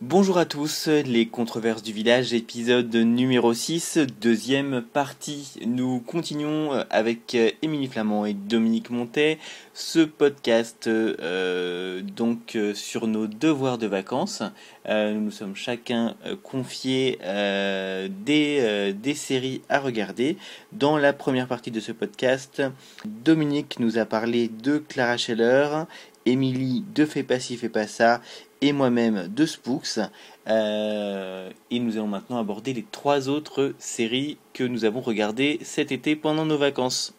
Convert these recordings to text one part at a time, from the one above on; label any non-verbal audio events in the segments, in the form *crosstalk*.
Bonjour à tous, les controverses du village, épisode numéro 6, deuxième partie. Nous continuons avec Émilie Flamand et Dominique Montet ce podcast euh, donc euh, sur nos devoirs de vacances. Euh, nous nous sommes chacun confiés des, des séries à regarder. Dans la première partie de ce podcast, Dominique nous a parlé de Clara Scheller, Émilie de Fais pas ci, fais pas ça et moi-même de Spooks. Euh, et nous allons maintenant aborder les trois autres séries que nous avons regardées cet été pendant nos vacances.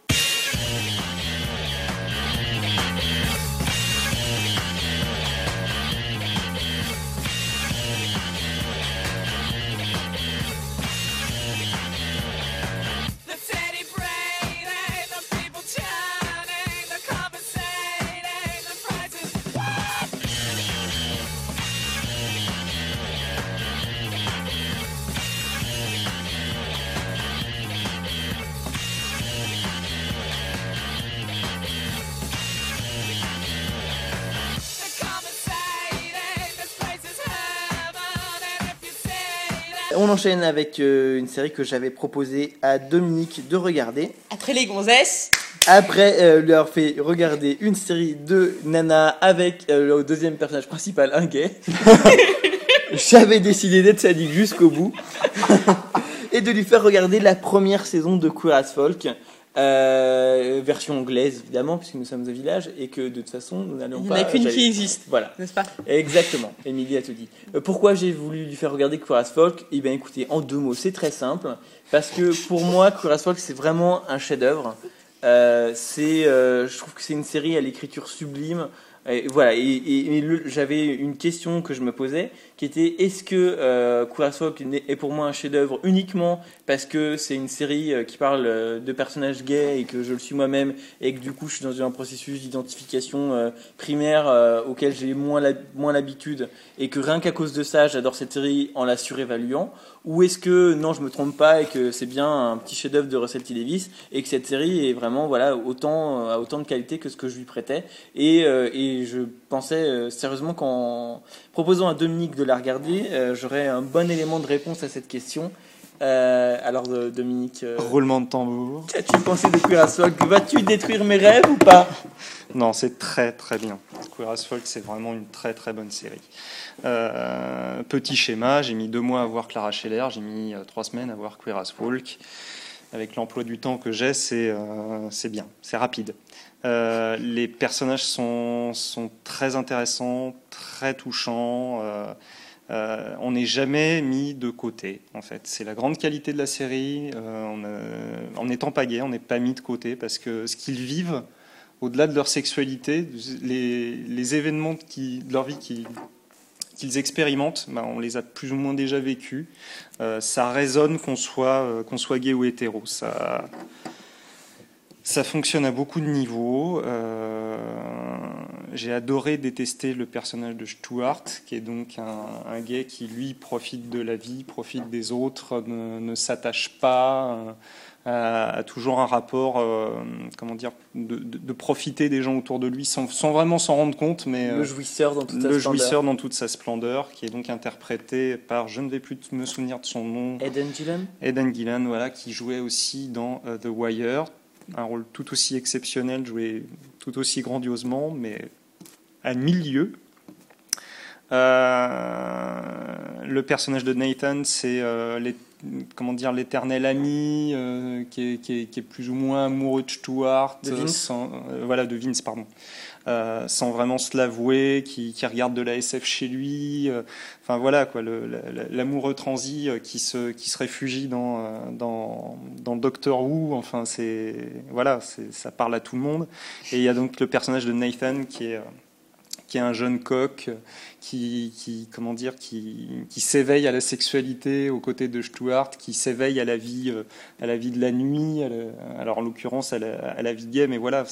On enchaîne avec euh, une série que j'avais proposé à Dominique de regarder. Après les gonzesses. Après euh, lui avoir fait regarder une série de Nana avec euh, le deuxième personnage principal, un gay. *laughs* j'avais décidé d'être sadique jusqu'au bout. *laughs* et de lui faire regarder la première saison de Queer as Folk. Euh, version anglaise évidemment puisque nous sommes au village et que de toute façon nous n'allons pas. Il n'y en a qu'une qui existe. Voilà. N'est-ce pas? Exactement. *laughs* Emilie a tout dit. Euh, pourquoi j'ai voulu lui faire regarder Queer Folk? Eh bien écoutez, en deux mots, c'est très simple. Parce que pour moi, Queer Folk c'est vraiment un chef-d'œuvre. Euh, c'est, je trouve que c'est une série à l'écriture sublime. Et voilà, et, j'avais une question que je me posais, qui était est-ce que euh, est pour moi un chef-d'œuvre uniquement parce que c'est une série euh, qui parle euh, de personnages gays et que je le suis moi-même et que du coup je suis dans un processus d'identification euh, primaire auquel j'ai moins l'habitude et que rien qu'à cause de ça j'adore cette série en la surévaluant. Ou est-ce que non je me trompe pas et que c'est bien un petit chef-d'œuvre de Russell T Davis et que cette série est vraiment voilà autant à autant de qualité que ce que je lui prêtais et, et je pensais sérieusement qu'en proposant à Dominique de la regarder, euh, j'aurais un bon élément de réponse à cette question. Euh, alors Dominique. Euh, Roulement de tambour. Qu'as-tu pensé de Queer as Folk Vas-tu détruire mes rêves ou pas? *laughs* Non, c'est très très bien. Queer as Folk, c'est vraiment une très très bonne série. petit schéma, j'ai mis deux mois à voir Clara Scheller, j'ai mis trois semaines à voir Queer as Folk. Avec l'emploi du temps que j'ai, c'est c'est bien, c'est rapide. les personnages sont, sont, très intéressants, très touchants. Euh, on n'est jamais mis de côté, en fait. C'est la grande qualité de la série. Euh, en étant pas gay, on n'est pas mis de côté parce que ce qu'ils vivent, au-delà de leur sexualité, les, événements de leur vie qu'ils expérimentent, bah, on les a plus ou moins déjà vécus. Euh, ça résonne qu'on soit, qu'on soit gay ou hétéro. Ça, ça fonctionne à beaucoup de niveaux. Euh, j'ai adoré détester le personnage de Stuart, qui est donc un, gay qui, lui, profite de la vie, profite des autres, ne, s'attache pas, euh, a, toujours un rapport, euh, comment dire, de, profiter des gens autour de lui sans, vraiment s'en rendre compte. Mais, le jouisseur dans toute sa le jouisseur dans toute sa splendeur, qui est donc interprété par, je ne vais plus me souvenir de son nom. Eden Gillan. Eden Gillan, voilà, qui jouait aussi dans The Wire un rôle tout aussi exceptionnel, joué tout aussi grandiosement, mais à milieu. Euh, le personnage de Nathan, c'est euh, comment dire l'éternel ami euh, qui, est, plus ou moins amoureux de Stuart, de Vince, voilà de Vince pardon, euh, sans vraiment se l'avouer, qui, regarde de la SF chez lui. Euh, enfin voilà quoi, l'amoureux transi euh, qui se qui se réfugie dans dans, dans Doctor Who. Enfin c'est voilà, ça parle à tout le monde. Et il y a donc le personnage de Nathan qui est qui est un jeune coq qui, qui comment dire, qui, qui s'éveille à la sexualité aux côtés de Stuart, qui s'éveille à la vie, euh, à la vie de la nuit, alors en l'occurrence à, la, vie gay, mais voilà,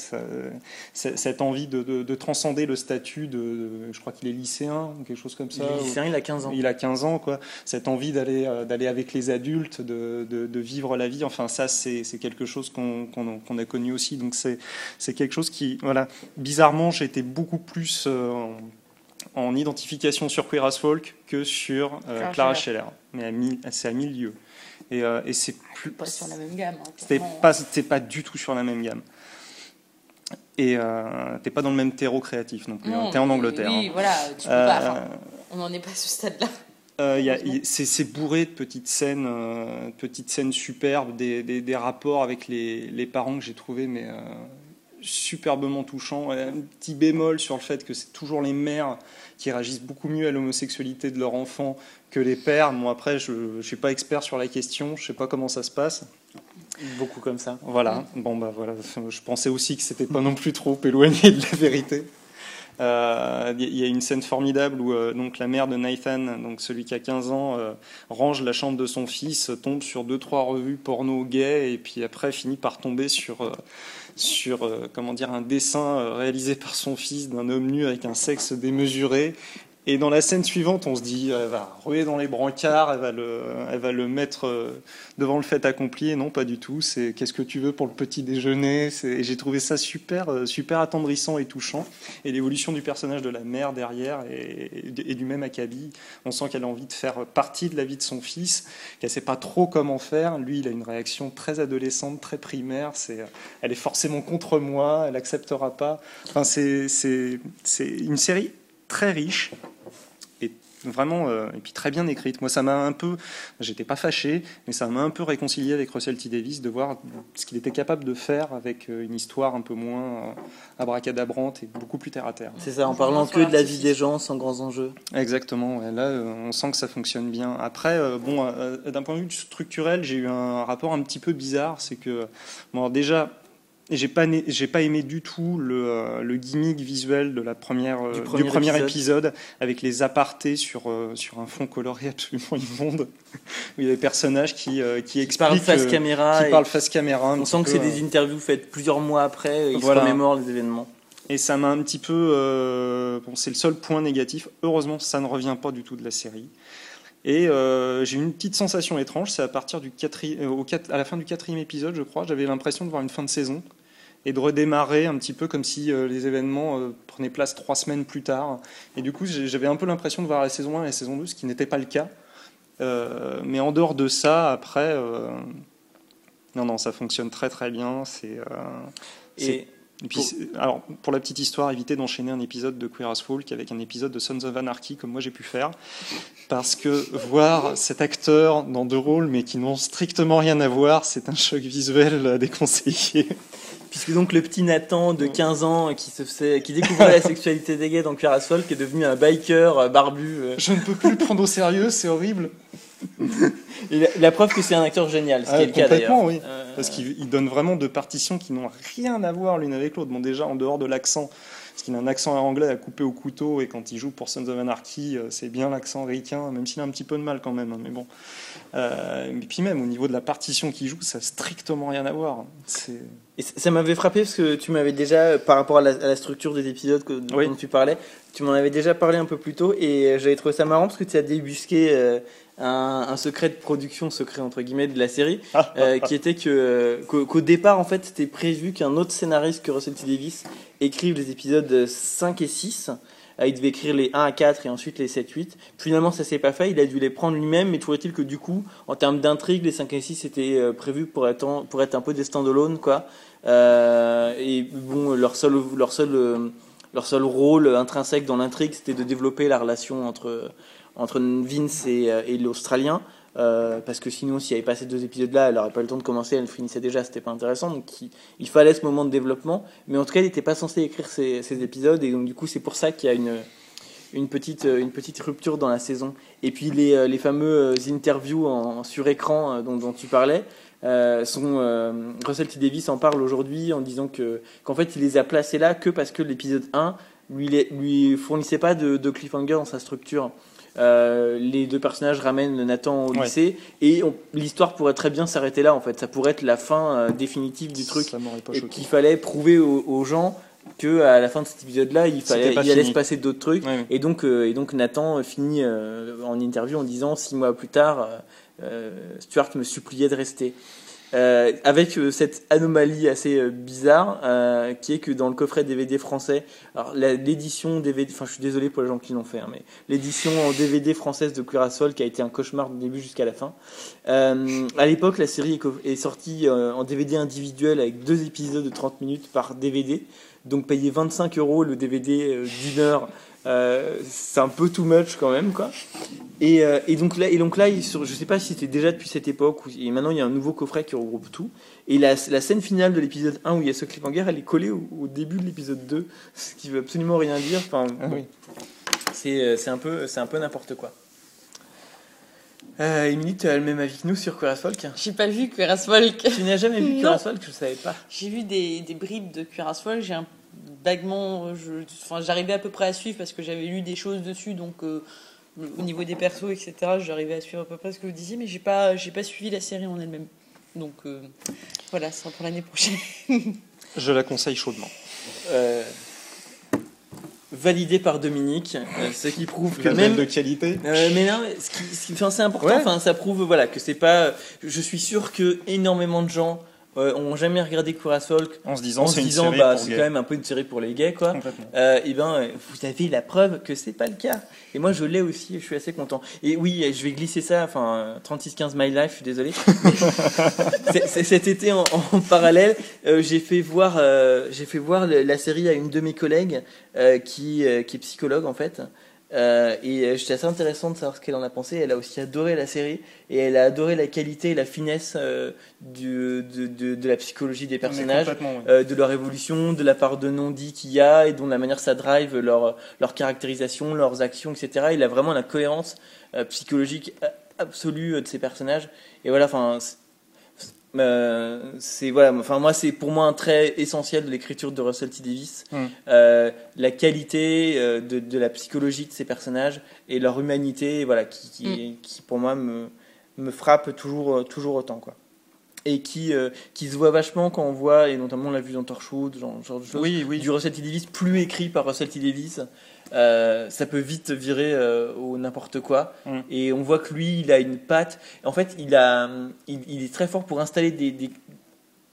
cette envie de, de, transcender le statut de, je crois qu'il est lycéen, quelque chose comme ça. Il est lycéen, il a 15 ans. Il a 15 ans, quoi. Cette envie d'aller euh, d'aller avec les adultes, de, vivre la vie, enfin ça, c'est quelque chose qu'on a connu aussi. Donc c'est quelque chose qui, voilà, bizarrement, j'ai été beaucoup plus euh, en identification sur Queer as Folk que sur euh, Clara Scheller. Mais c'est à mille lieues. Et, euh, et c'est plus. Pas sur la même gamme. hein, C'était pas, pas du tout sur la même gamme. Et euh, t'es pas dans le même terreau créatif non plus. hein. Non, T'es en Angleterre. Oui, hein. voilà, tu peux Euh, pas. on n'en est pas à ce stade-là. Euh, c'est c'est bourré de petites scènes, euh, petites scènes superbes, des, des- des rapports avec les, les parents que j'ai trouvé mais euh, superbement touchants. Un petit bémol sur le fait que c'est toujours les mères qui réagissent beaucoup mieux à l'homosexualité de leur enfant que les pères. Moi après, je ne suis pas expert sur la question, je sais pas comment ça se passe. Beaucoup comme ça. Voilà. Bon bah voilà. Je pensais aussi que c'était pas non plus trop éloigné de la vérité. Euh, Il y a une scène formidable où euh, donc la mère de Nathan, donc celui qui a 15 ans, euh, range la chambre de son fils, tombe sur deux trois revues porno gays et puis après finit par tomber sur euh, sur euh, comment dire un dessin euh, réalisé par son fils d'un homme nu avec un sexe démesuré. Et dans la scène suivante, on se dit, elle va ruer dans les brancards, elle va le, elle va le mettre euh, devant le fait accompli. Et non, pas du tout. C'est qu'est-ce que tu veux pour le petit déjeuner? Et j'ai trouvé ça super, euh, super attendrissant et touchant. Et l'évolution du personnage de la mère derrière et, du même acabit, on sent qu'elle a envie de faire partie de la vie de son fils, qu'elle sait pas trop comment faire. Lui, il a une réaction très adolescente, très primaire. C'est, elle est forcément contre moi, elle acceptera pas. Enfin, c'est, c'est, c'est une série très riche vraiment euh, et puis très bien écrite. Moi, ça m'a un peu, j'étais pas fâché, mais ça m'a un peu réconcilié avec Russell T Davis de voir ce qu'il était capable de faire avec euh, une histoire un peu moins euh, abracadabrante et beaucoup plus terre à terre. C'est ça, en parlant que de la vie des gens sans grands enjeux. Exactement. ouais. Là, euh, on sent que ça fonctionne bien. Après, euh, bon, euh, d'un point de vue structurel, j'ai eu un rapport un petit peu bizarre. C'est que, bon, alors déjà, j'ai pas, j'ai pas aimé du tout le, euh, le gimmick visuel de la première, euh, Du du premier épisode. épisode. avec les apartés sur, euh, sur un fond coloré *laughs* absolument immonde, où il y a des personnages qui, qui Qui parle expliquent, face euh, caméra. qui parlent face caméra. on sent que c'est euh, des interviews faites plusieurs mois après. et Ils Voilà. se remémorent les événements. Et ça m'a un petit peu. euh, bon, c'est le seul point négatif. Heureusement, ça ne revient pas du tout de la série. Et euh, j'ai eu une petite sensation étrange. C'est à partir du quatri- au quat- à la fin du quatrième épisode, je crois, j'avais l'impression de voir une fin de saison et de redémarrer un petit peu comme si euh, les événements euh, prenaient place trois semaines plus tard. Et du coup, j'avais un peu l'impression de voir la saison 1 et la saison 2, ce qui n'était pas le cas. Euh, mais en dehors de ça, après, euh, non, non, ça fonctionne très très bien. C'est euh, Et et puis, c'est- alors, pour la petite histoire, évitez d'enchaîner un épisode de Queer as Folk avec un épisode de Sons of Anarchy, comme moi j'ai pu faire. Parce que voir cet acteur dans deux rôles, mais qui n'ont strictement rien à voir, c'est un choc visuel à déconseiller. Puisque donc le petit Nathan de 15 ans qui, se faisait, qui découvrait la *laughs* sexualité des gays dans Queer as Folk est devenu un biker euh, barbu. euh. Je ne peux plus le prendre au sérieux, c'est horrible. *laughs* La, la preuve que c'est un acteur génial, ce qui Ah, est le cas d'ailleurs. complètement, oui. Euh, Parce qu'il il donne vraiment deux partitions qui n'ont rien à voir l'une avec l'autre. Bon, déjà, en dehors de l'accent, parce qu'il a un accent anglais à couper au couteau, et quand il joue pour Sons of Anarchy, c'est bien l'accent ricain, même s'il a un petit peu de mal quand même, hein, mais bon. Euh, et puis même, au niveau de la partition qu'il joue, ça n'a strictement rien à voir. C'est... Et ça m'avait frappé parce que tu m'avais déjà, euh, par rapport à la, à la structure des épisodes que, dont Oui. tu parlais, tu m'en avais déjà parlé un peu plus tôt et euh, j'avais trouvé ça marrant parce que tu as débusqué euh, un, un secret de production, secret entre guillemets, de la série, euh, qui était que, qu'au, départ, en fait, c'était prévu qu'un autre scénariste que Russell T. Davis écrive les épisodes 5 et 6. Euh, Il devait écrire les 1 à 4 et ensuite les 7, 8. Finalement, ça s'est pas fait. Il a dû les prendre lui-même. Mais est-il que du coup, en termes d'intrigue, les 5 et 6 étaient prévus pour être, en- pour être un peu des stand-alone, quoi. Euh, et bon, leur seul, leur seul, leur seul rôle intrinsèque dans l'intrigue, c'était de développer la relation entre, entre Vince et, euh, l'Australien. Euh, parce que sinon, s'il n'y avait pas ces deux épisodes-là, elle n'aurait pas le temps de commencer, elle finissait déjà, c'était pas intéressant. Donc il, fallait ce moment de développement. Mais en tout cas, il n'était pas censé écrire ces, épisodes. Et donc, du coup, c'est pour ça qu'il y a une, petite, une petite rupture dans la saison. Et puis, les, les fameux interviews en, sur écran dont tu parlais. Euh, sont, euh, Russell T Davis en parle aujourd'hui en disant que qu'en fait il les a placés là que parce que l'épisode 1 lui, lui fournissait pas de, de cliffhanger dans sa structure. Euh, les deux personnages ramènent Nathan au Ouais. lycée et on- l'histoire pourrait très bien s'arrêter là en fait. Ça pourrait être la fin euh, définitive du truc et qu'il fallait prouver aux, aux gens que à la fin de cet épisode-là, il fallait, il allait se passer d'autres trucs. Et donc, euh, et donc Nathan finit euh, en interview en disant six mois plus tard, Stuart me suppliait de rester. Euh, avec euh, cette anomalie assez euh, bizarre, euh, qui est que dans le coffret DVD français, l'édition DVD, enfin je suis désolé pour les gens qui l'ont fait, hein, mais l'édition en DVD française de Cuirassol qui a été un cauchemar du début jusqu'à la fin. Euh, à l'époque, la série est, est sortie euh, en DVD individuel avec deux épisodes de 30 minutes par DVD, donc payer 25 euros le DVD euh, d'une heure. euh, c'est un peu too much quand même quoi. Et, euh, et donc là, et donc là il- sur, je sais pas si c'était déjà depuis cette époque et maintenant il y a un nouveau coffret qui regroupe tout. Et la, la scène finale de l'épisode 1 où il y a ce cliffhanger, elle est collée au, au début de l'épisode 2, ce qui veut absolument rien dire. Enfin, Ah bon, oui. c'est euh, c'est un peu c'est un peu n'importe quoi. Euh, Émilie, tu as le même avis que nous sur Cuirass Folk? J'ai pas vu Cuirass Folk. Tu n'as jamais vu *laughs* Non. Cuirass Folk? Je savais pas. J'ai vu des, des bribes de Cuirass Folk. J'ai un vaguement. j'arrivais à peu près à suivre parce que j'avais lu des choses dessus. Donc, euh, au niveau des persos, etc., j'arrivais à suivre à peu près ce que vous disiez. Mais j'ai pas, j'ai pas suivi la série en elle-même. Donc, euh, voilà, ce sera pour l'année prochaine. *laughs* Je la conseille chaudement. Euh, validé par Dominique, euh, ce qui prouve que même de qualité. Euh, mais non, ce qui, ce qui- enfin, c'est important. Ouais. Enfin, ça prouve, voilà, que c'est pas. Je suis sûr que énormément de gens euh, ont jamais regardé Folk En se disant, en se disant, bah, c'est quand même un peu une série pour les gays, quoi. Complètement. Euh, et ben, vous avez la preuve que c'est pas le cas. Et moi, je l'ai aussi. et Je suis assez content. Et oui, je vais glisser ça. Enfin, euh, 3615 My Life. Je suis désolé. *laughs* Cet été, en, en parallèle, euh, j'ai fait voir, euh, j'ai fait voir la série à une de mes collègues qui, qui est psychologue en fait. Euh, et euh, j'étais assez intéressant de savoir ce qu'elle en a pensé. Elle a aussi adoré la série et elle a adoré la qualité et la finesse euh, du, de, de, de la psychologie des personnages euh, de leur évolution, de la part de non-dits qu'il y a et dont la manière ça drive leur, leur caractérisation, leurs actions, etc. Il a vraiment la cohérence euh, psychologique absolue euh, de ces personnages. Et voilà, enfin, euh, c'est voilà, enfin moi c'est pour moi un trait essentiel de l'écriture de Russell T Davis, Mm. Euh, la qualité euh, de, de la psychologie de ces personnages et leur humanité, voilà, qui, qui, qui, pour moi me, me frappe toujours toujours autant quoi. Et qui, euh, qui se voit vachement quand on voit, et notamment on l'a vu dans Torchwood, genre, genre de choses, Oui, oui. du Russell T Davis plus écrit par Russell T Davis, euh, ça peut vite virer euh, au n'importe quoi. Mm. Et on voit que lui, il a une patte. En fait, il a, il, il est très fort pour installer des, des,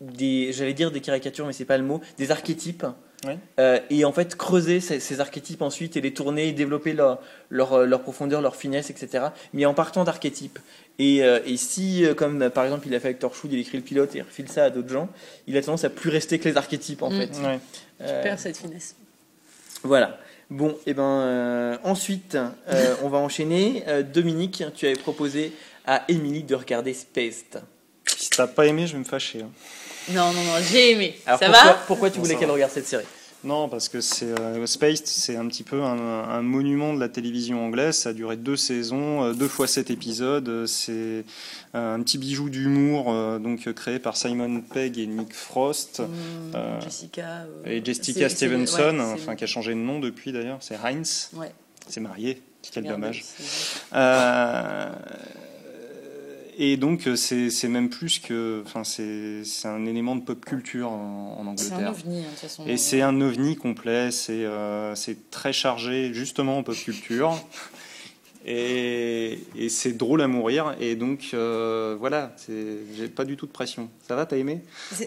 des- j'allais dire des caricatures, mais c'est pas le mot, des archétypes. Oui. Euh, et en fait, creuser ces, ces archétypes ensuite et les tourner, et développer leur, leur, leur profondeur, leur finesse, etc. Mais en partant d'archétypes. Et, euh, et si, euh, comme euh, par exemple il a fait avec Torchwood, il écrit le pilote et il refile ça à d'autres gens, il a tendance à plus rester que les archétypes en Mm. fait. Ouais. Euh, Super cette finesse. voilà. Bon, et ben euh, ensuite, euh, on va enchaîner. Euh, Dominique, tu avais proposé à Émilie de regarder Spaced. Si t'as pas aimé, je vais me fâcher. hein. Non, non, non, j'ai aimé. Alors ça pourquoi, va? pourquoi tu voulais qu'elle regarde cette série? Non, parce que c'est euh, Spaced, c'est un petit peu un, un monument de la télévision anglaise. Ça a duré deux saisons, euh, deux fois sept épisodes. Euh, C'est un petit bijou d'humour, euh, donc euh, créé par Simon Pegg et Nick Frost Euh, Jessica. euh, et Jessica Stevenson, ouais, enfin qui a changé de nom depuis d'ailleurs. C'est Heinz. Ouais. C'est marié. Quel dommage. Et donc euh, c'est même plus que, enfin c'est c'est un élément de pop culture en, en C'est un Angleterre. ovni, hein, de toute façon. Et c'est un ovni complet, c'est euh, c'est très chargé justement en pop culture. *laughs* Et, et c'est drôle à mourir. Et donc euh, voilà, j'ai pas du tout de pression. Ça va, t'as aimé?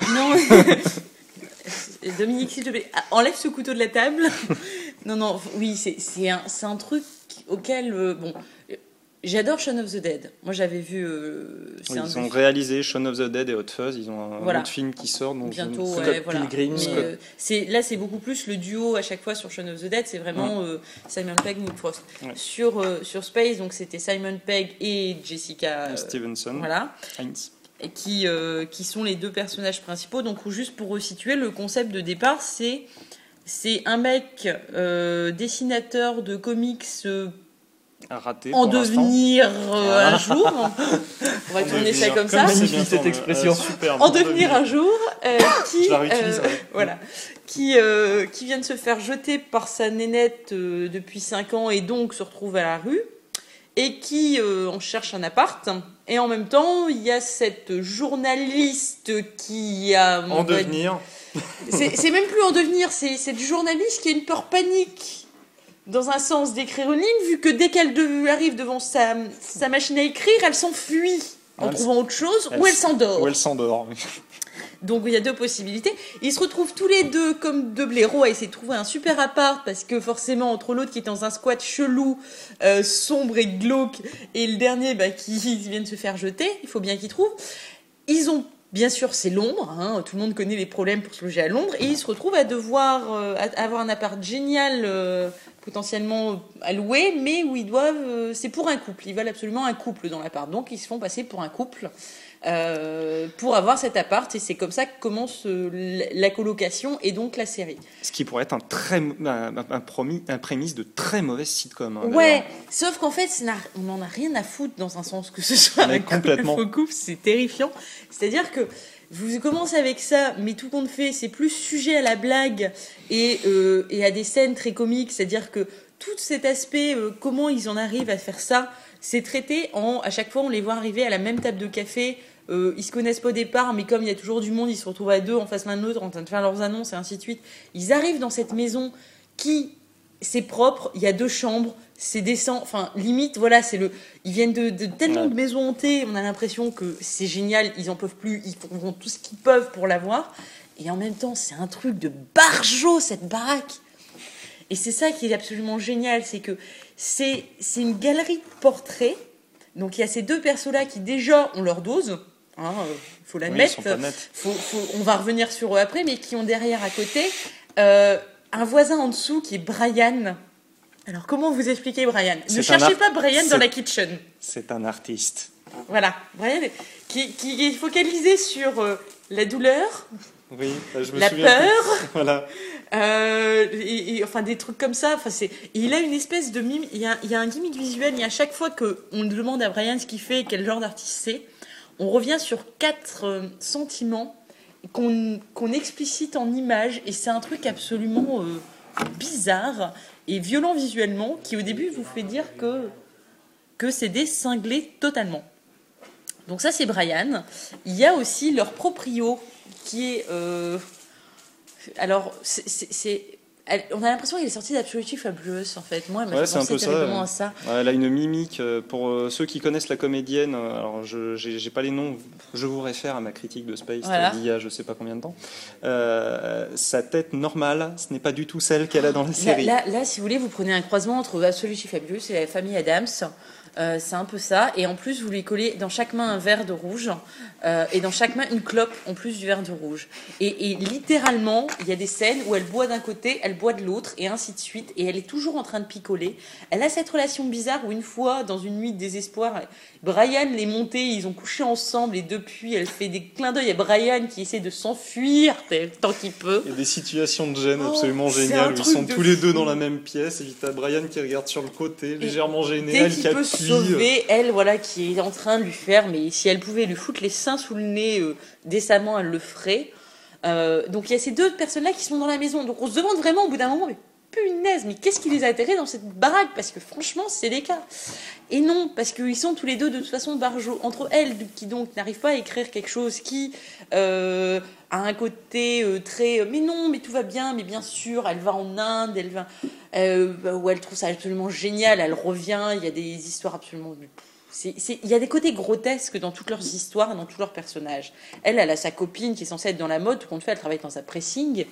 Non. *laughs* Dominique, s'il te plaît, ah, enlève ce couteau de la table. non, non, oui, c'est c'est un, c'est un truc auquel. euh, bon, j'adore Shaun of the Dead. Moi, j'avais vu. euh, c'est Oui, un Ils ont réalisé Shaun of the Dead et Hot Fuzz. Ils ont un Voilà. autre film qui sort. Donc bientôt je- ouais, voilà. Euh, c'est là c'est beaucoup plus le duo à chaque fois sur Shaun of the Dead c'est vraiment euh, Simon Pegg Nick Frost Ouais. sur euh, sur Space donc c'était Simon Pegg et Jessica euh, Stevenson, voilà Heinz. et qui euh, qui sont les deux personnages principaux donc juste pour resituer le concept de départ c'est c'est un mec euh, dessinateur de comics euh, raté en devenir euh, un jour *laughs* on va En tourner ça devenir. comme ça c'est Magnifique, cette expression. Euh, super, en devenir un jour, euh, *laughs* qui, Je la réutiliserai. euh, voilà, qui, euh, qui vient de se faire jeter par sa nénette euh, depuis 5 ans et donc se retrouve à la rue et qui euh, en cherche un appart. Et en même temps, il y a cette journaliste qui a... on En devenir. C'est c'est même plus en devenir, c'est c'est du journaliste qui a une peur panique dans un sens d'écrire une ligne, vu que dès qu'elle de- arrive devant sa, sa machine à écrire, elle s'enfuit. en Elle- trouvant autre chose, elle ou elle s'endort. Ou elle s'endort. Donc il y a deux possibilités. Ils se retrouvent tous les deux comme deux blaireaux à essayer de trouver un super appart parce que forcément entre l'autre qui est dans un squat chelou, euh, sombre et glauque, et le dernier bah, qui *laughs* vient de se faire jeter, il faut bien qu'ils trouvent. Ils ont bien sûr c'est Londres, hein, tout le monde connaît les problèmes pour se loger à Londres, et ils se retrouvent à devoir euh, à- avoir un appart génial. euh, potentiellement à louer, mais où ils doivent, euh, c'est pour un couple, ils veulent absolument un couple dans l'appart, donc ils se font passer pour un couple euh, pour avoir cet appart et c'est comme ça que commence euh, la- colocation et donc la série. Ce qui pourrait être un, très, un, un, promis, un prémisse de très mauvaise sitcom. hein, ouais, sauf qu'en fait, on n'en a rien à foutre dans un sens que ce soit un couple, complètement. faux couple, c'est terrifiant. C'est-à-dire que vous commencez avec ça, mais tout compte fait, c'est plus sujet à la blague et, euh, à des scènes très comiques. C'est-à-dire que tout cet aspect, euh, comment ils en arrivent à faire ça, c'est traité en. À chaque fois, on les voit arriver à la même table de café. Euh, ils se connaissent pas au départ, mais comme il y a toujours du monde, ils se retrouvent à deux en face l'un de l'autre en train de faire leurs annonces et ainsi de suite. Ils arrivent dans cette maison qui, c'est propre, il y a deux chambres, c'est décent, enfin limite, voilà, c'est le. Ils viennent de, de tellement Ouais. de maisons hantées, on a l'impression que c'est génial, ils en peuvent plus, ils font tout ce qu'ils peuvent pour l'avoir. Et en même temps, c'est un truc de barjot cette baraque. Et c'est ça qui est absolument génial, c'est que c'est c'est une galerie de portraits. Donc il y a ces deux persos-là qui déjà ont leur dose, hein, euh, faut l'admettre. faut, faut- on va revenir sur eux après, mais qui ont derrière à côté euh, un voisin en dessous qui est Brian. Alors comment vous expliquer Brian Ne cherchez pas Brian dans la kitchen. C'est un artiste. Voilà, Brian qui, qui est focalisé sur euh, la douleur, Oui, je me la souviens. peur, *laughs* Voilà. euh, et, et- enfin des trucs comme ça. Enfin, c'est, et il a une espèce de mime. Il y a, il y a un gimmick visuel. Il y a à chaque fois que on demande à Brian ce qu'il fait, et quel genre d'artiste c'est, on revient sur quatre euh, sentiments qu'on, explicite en images. Et c'est un truc absolument euh, bizarre et violent visuellement, qui au début vous fait dire que c'est des cinglés totalement. Donc ça c'est Brian. Il y a aussi leur proprio qui est euh, alors, c'est- elle- On a l'impression qu'elle est sortie d'Absolutive Fabulous, en fait. Moi, elle m'a Ouais, fait un peu ça, à ça. Elle a une mimique. euh, Pour euh, ceux qui connaissent la comédienne, euh, alors je j'ai pas les noms, je vous réfère à ma critique de Space Voilà. d'il y a je sais pas combien de temps. Euh, sa tête normale, ce n'est pas du tout celle qu'elle a dans la série. là, là, si vous voulez, vous prenez un croisement entre Absolutely Fabulous et la famille Adams. Euh, c'est un peu ça. Et en plus, vous lui collez dans chaque main un verre de rouge euh, et dans chaque main une clope en plus du verre de rouge. Et, et littéralement, il y a des scènes où elle boit d'un côté, elle boit de l'autre et ainsi de suite. Et elle est toujours en train de picoler. Elle a cette relation bizarre où une fois, dans une nuit de désespoir, Brian les monté, ils ont couché ensemble et depuis, elle fait des clins d'œil à Brian qui essaie de s'enfuir tant qu'il peut. Il y a des situations de gêne Oh, absolument géniales ils sont tous les deux dans la même pièce et t'as Brian qui regarde sur le côté, légèrement gêné, elle qui appuie. Sauver, elle, voilà, qui est en train de lui faire, mais si elle pouvait lui foutre les seins sous le nez euh, décemment, elle le ferait. Euh, donc il y a ces deux personnes-là qui sont dans la maison. Donc on se demande vraiment au bout d'un moment, mais punaise, mais qu'est-ce qui les a atterrés dans cette baraque? Parce que franchement, c'est des cas. Et non, parce qu'ils sont tous les deux de toute façon barjots. Entre elles, qui donc n'arrivent pas à écrire quelque chose qui euh, a un côté euh, très. Mais non, mais tout va bien, mais bien sûr, elle va en Inde, elle va. Euh, où elle trouve ça absolument génial, elle revient, il y a des histoires absolument. Il y a des côtés grotesques dans toutes leurs histoires, dans tous leurs personnages. Elle, elle a sa copine qui est censée être dans la mode, tout compte fait, elle travaille dans un pressing.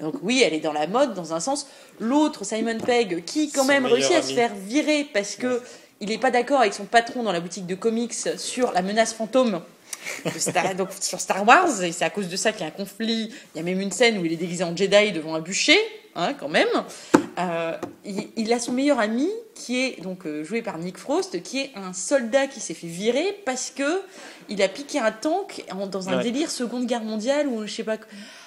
Donc oui, elle est dans la mode dans un sens. L'autre, Simon Pegg, qui quand Son même réussit à se faire virer parce que il n'est pas d'accord avec son patron dans la boutique de comics sur la menace fantôme de Star, *laughs* donc sur Star Wars, et c'est à cause de ça qu'il y a un conflit. Il y a même une scène où il est déguisé en Jedi devant un bûcher, hein, quand même. Euh, il, il a son meilleur ami qui est donc euh, joué par Nick Frost, qui est un soldat qui s'est fait virer parce que il a piqué un tank en- dans un Ouais. délire Seconde Guerre mondiale ou je sais pas.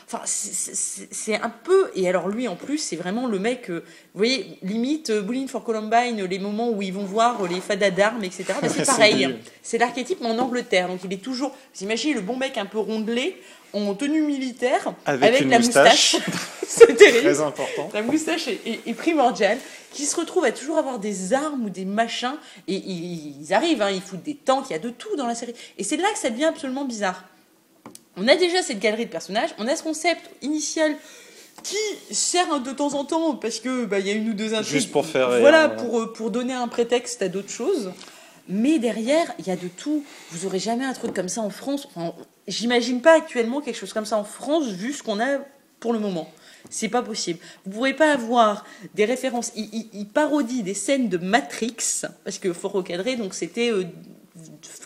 Enfin, c'est- un peu. Et alors, lui, en plus, c'est vraiment le mec. euh, vous voyez, limite, euh, Bowling for Columbine, les moments où ils vont voir euh, les fadas d'armes, etc. Bah, *laughs* c'est pareil. lui. C'est l'archétype, mais en Angleterre. Donc, il est toujours. Vous imaginez le bon mec un peu rondelé, en tenue militaire, Avec la moustache. *laughs* *laughs* c'est terrible. Très important. La moustache est, est- est primordiale, qui se retrouve à toujours avoir des armes ou des machins, et ils, ils arrivent, hein, ils foutent des tanks, il y a de tout dans la série. Et c'est là que ça devient absolument bizarre. On a déjà cette galerie de personnages, on a ce concept initial qui sert de temps en temps parce que bah, il y a une ou deux intrigues. Juste pour faire Voilà, voilà. pour, euh, pour donner un prétexte à d'autres choses. Mais derrière, il y a de tout. Vous aurez jamais un truc comme ça en France. Enfin, J'imagine pas actuellement quelque chose comme ça en France, vu ce qu'on a pour le moment. C'est pas possible. Vous pourrez pas avoir des références. Il, il- il parodie des scènes de Matrix, parce que faut recadrer, donc c'était euh,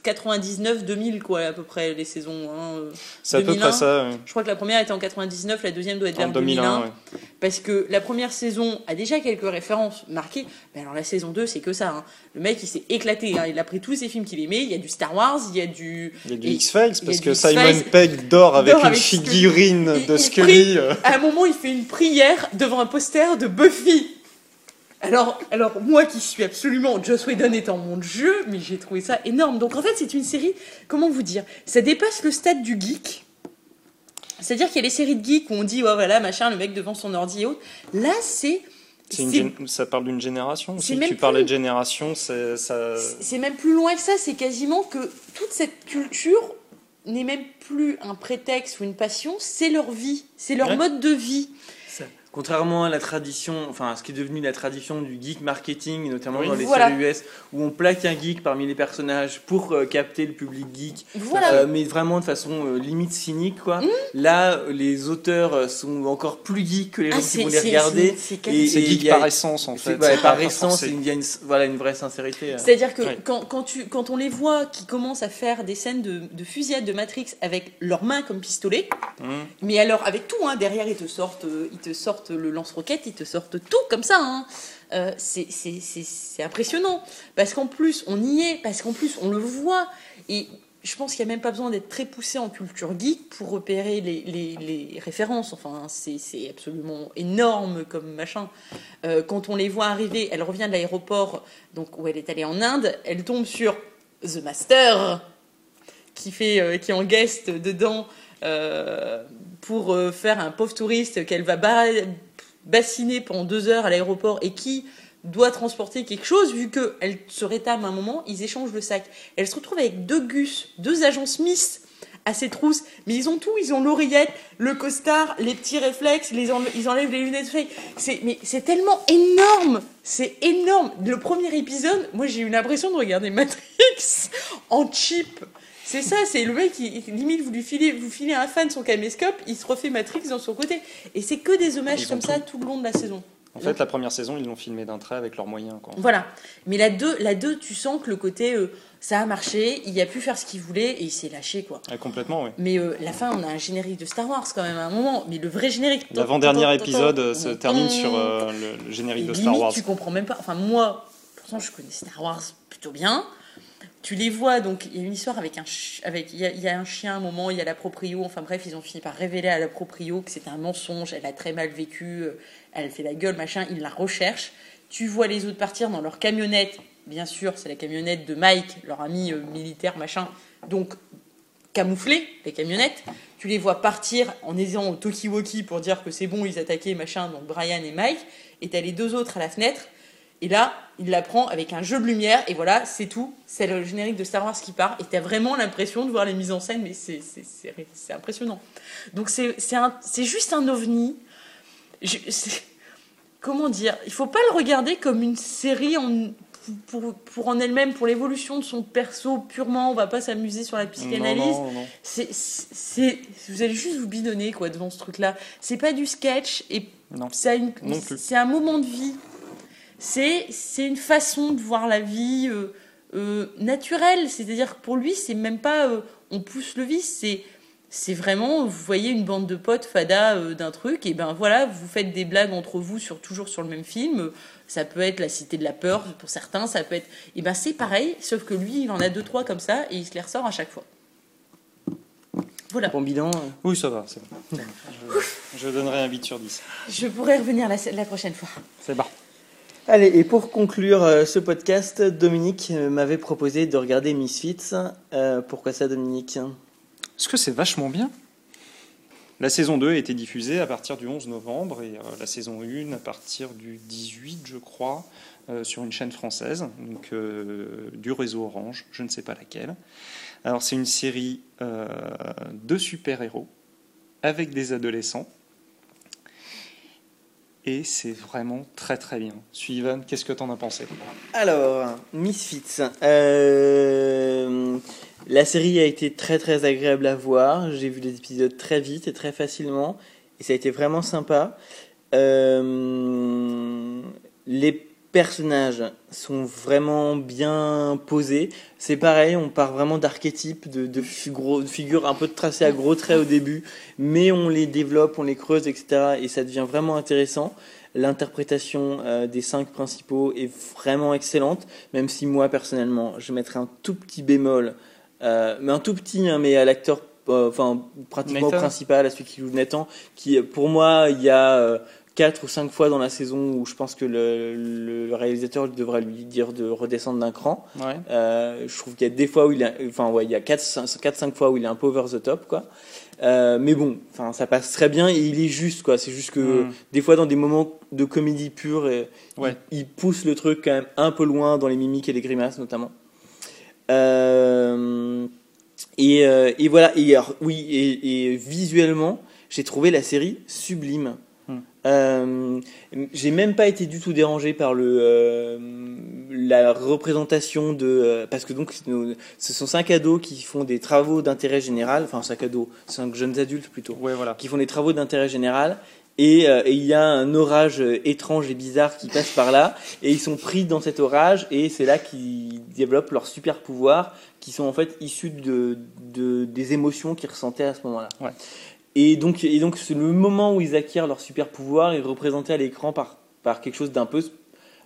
99-2000, quoi, à peu près, les saisons. hein. C'est à peu 2001. près ça. ouais. Je crois que la première était en 99, la deuxième doit être En vers 2001. 2001. ouais. Parce que la première saison a déjà quelques références marquées. Mais alors la saison 2, c'est que ça. hein. Le mec, il s'est éclaté. hein. Il a pris tous ses films qu'il aimait. Il y a du Star Wars, il y a du. Il y a du X-Files parce que. Simon Pegg dort avec Dort une avec figurine de Scully. À un moment, il fait une prière devant un poster de Buffy. Alors, alors moi qui suis absolument Joss Whedon étant mon jeu, mais j'ai trouvé ça énorme. Donc en fait, c'est une série, comment vous dire, ça dépasse le stade du geek. C'est-à-dire qu'il y a les séries de geeks où on dit, ouais, voilà, machin, le mec devant son ordi et autres. Là, c'est. Gén- Ça parle d'une génération même Tu parlais plus- de génération, c'est ça. C'est même plus loin que ça, c'est quasiment que toute cette culture n'est même plus un prétexte ou une passion, c'est leur vie, c'est leur Ouais. mode de vie. Contrairement à la tradition, enfin à ce qui est devenu la tradition du geek marketing, notamment Oui. dans les Voilà. séries US, où on plaque un geek parmi les personnages pour euh, capter le public geek, Voilà. euh, mais vraiment de façon euh, limite cynique quoi. Là, les auteurs sont encore plus geeks que les gens Ah, qui vont les regarder. c'est- geek a- par essence en fait. ouais, c'est par essence, il y a une, voilà, une vraie sincérité. C'est-à-dire que Ouais. quand, quand, tu, quand on les voit qui commencent à faire des scènes de, de fusillade de Matrix avec leurs mains comme pistolet, Hum. mais alors avec tout, hein, derrière ils te sortent, euh, ils te sortent le lance-roquette, ils te sortent tout comme ça. Hein. Euh, c'est- impressionnant parce qu'en plus on y est, parce qu'en plus on le voit et je pense qu'il n'y a même pas besoin d'être très poussé en culture geek pour repérer les, références. Enfin, c'est absolument énorme comme machin. Euh, quand on les voit arriver, elle revient de l'aéroport, où elle est allée en Inde, elle tombe sur The Master, qui fait, euh, qui est en guest dedans euh, pour euh, faire un pauvre touriste qu'elle va ba- bassiner pendant deux heures à l'aéroport et qui doit transporter quelque chose, vu qu'elle se rétame un moment, ils échangent le sac. Elle se retrouve avec deux gus, deux agents Smith à ses trousses, mais ils ont tout, ils ont l'oreillette, le costard, les petits réflexes, ils enlèvent les lunettes. C'est, mais c'est tellement énorme, c'est énorme. Le premier épisode, moi j'ai eu l'impression de regarder Matrix en cheap. C'est ça, c'est le mec qui limite vous lui filez, vous filez un fan son caméscope, il se refait Matrix dans son côté. Et c'est que des hommages comme ça tout le long de la saison. En fait, la première saison, ils l'ont filmé d'un trait avec leurs moyens. Quoi. Voilà. Mais la 2, la 2 tu sens que le côté euh, ça a marché, il a pu faire ce qu'il voulait et il s'est lâché quoi. Ouais, complètement, oui. Mais euh, la fin, on a un générique de Star Wars quand même à un moment, mais le vrai générique. L'avant-dernier épisode euh, se termine sur euh, le, le Et générique de limite, Star Wars. tu comprends même pas. Enfin, moi, pourtant, je connais Star Wars plutôt bien. Tu les vois, donc il y a une histoire avec un avec il y, a, un chien à un moment, il y a la proprio. Enfin bref, ils ont fini par révéler à la proprio que c'était un mensonge. Elle a très mal vécu, euh, elle fait la gueule, machin. Ils la recherchent. Tu vois les autres partir dans leur camionnette. Bien sûr, c'est la camionnette de Mike, leur ami euh, militaire, machin. Donc camouflés, les camionnettes. Tu les vois partir en ayant au talkie-walkie pour dire que c'est bon, ils attaquaient, machin, donc Brian et Mike. Et t'as les deux autres à la fenêtre. Et là, il la prend avec un jeu de lumière, et voilà, c'est tout. C'est le générique de Star Wars qui part, et t'as vraiment l'impression de voir les mises en scène, mais c'est- c'est c'est- c'est impressionnant. Donc c'est c'est un- c'est juste un ovni. Je- comment dire Il faut pas le regarder comme une série en, pour, pour en elle-même, pour l'évolution de son perso purement. On va pas s'amuser sur la psychanalyse. non, non. C'est, c'est, vous allez juste vous bidonner quoi devant ce truc-là. C'est pas du sketch et ça une, c'est un moment de vie. C'est, c'est une façon de voir la vie euh, euh, naturelle. C'est-à-dire que pour lui, c'est même pas euh, on pousse le vice, c'est c'est vraiment, vous voyez une bande de potes fada euh, d'un truc, et ben voilà, vous faites des blagues entre vous sur toujours sur le même film. Ça peut être la cité de la peur pour certains, ça peut être, et ben c'est pareil, sauf que lui, il en a deux trois comme ça et il se les ressort à chaque fois. Voilà. Bon bilan. euh, Oui, ça va. c'est bon. Je, je donnerai un 8 sur 10. Je pourrais revenir la, la prochaine fois. C'est bon. Allez, et pour conclure euh, ce podcast, Dominique m'avait proposé de regarder Misfits. Euh, pourquoi ça, Dominique? Est-ce que c'est vachement bien La saison 2 a été diffusée à partir du 11 novembre et euh, la saison 1 à partir du 18, je crois, euh, sur une chaîne française, donc du réseau Orange, je ne sais pas laquelle. Alors c'est une série de super-héros avec des adolescents. Et c'est vraiment très très bien. Suivan, qu'est-ce que t'en as pensé? Alors, Misfits. Euh, la série a été très très agréable à voir. J'ai vu les épisodes très vite et très facilement. Et ça a été vraiment sympa. Euh, les personnages sont vraiment bien posés. C'est pareil, on part vraiment d'archétypes, de, de, figures un peu tracées à gros traits au début, mais on les développe, on les creuse, etc. Et ça devient vraiment intéressant. L'interprétation euh, des cinq principaux est vraiment excellente, même si moi personnellement, je mettrais un tout petit bémol, euh, mais un tout petit, hein, mais à l'acteur euh, enfin pratiquement principal, à celui qui joue Nathan, qui pour moi il y a quatre ou cinq fois dans la saison où je pense que le, réalisateur devrait lui dire de redescendre d'un cran. Euh, je trouve qu'il y a des fois où il a, enfin ouais, il y a 4-5 fois où il est un peu over the top quoi. Euh, mais bon, enfin ça passe très bien et il est juste quoi. C'est juste que mm. des fois dans des moments de comédie pure, il, pousse le truc quand même un peu loin dans les mimiques et les grimaces notamment. Euh, et, et, voilà. Et oui, et, et visuellement, j'ai trouvé la série sublime. Euh, j'ai même pas été du tout dérangé par le euh, la représentation de euh, parce que donc ce sont cinq ados qui font des travaux d'intérêt général, enfin cinq ados, cinq jeunes adultes plutôt, ouais, voilà. qui font des travaux d'intérêt général. Et, il y a un orage étrange et bizarre qui passe par là, et ils sont pris dans cet orage, et c'est là qu'ils développent leurs super pouvoirs, qui sont en fait issus de, de des émotions qu'ils ressentaient à ce moment-là. Ouais. Et donc, et donc c'est le moment où ils acquièrent leur super pouvoir est représenté à l'écran par, par quelque chose d'un peu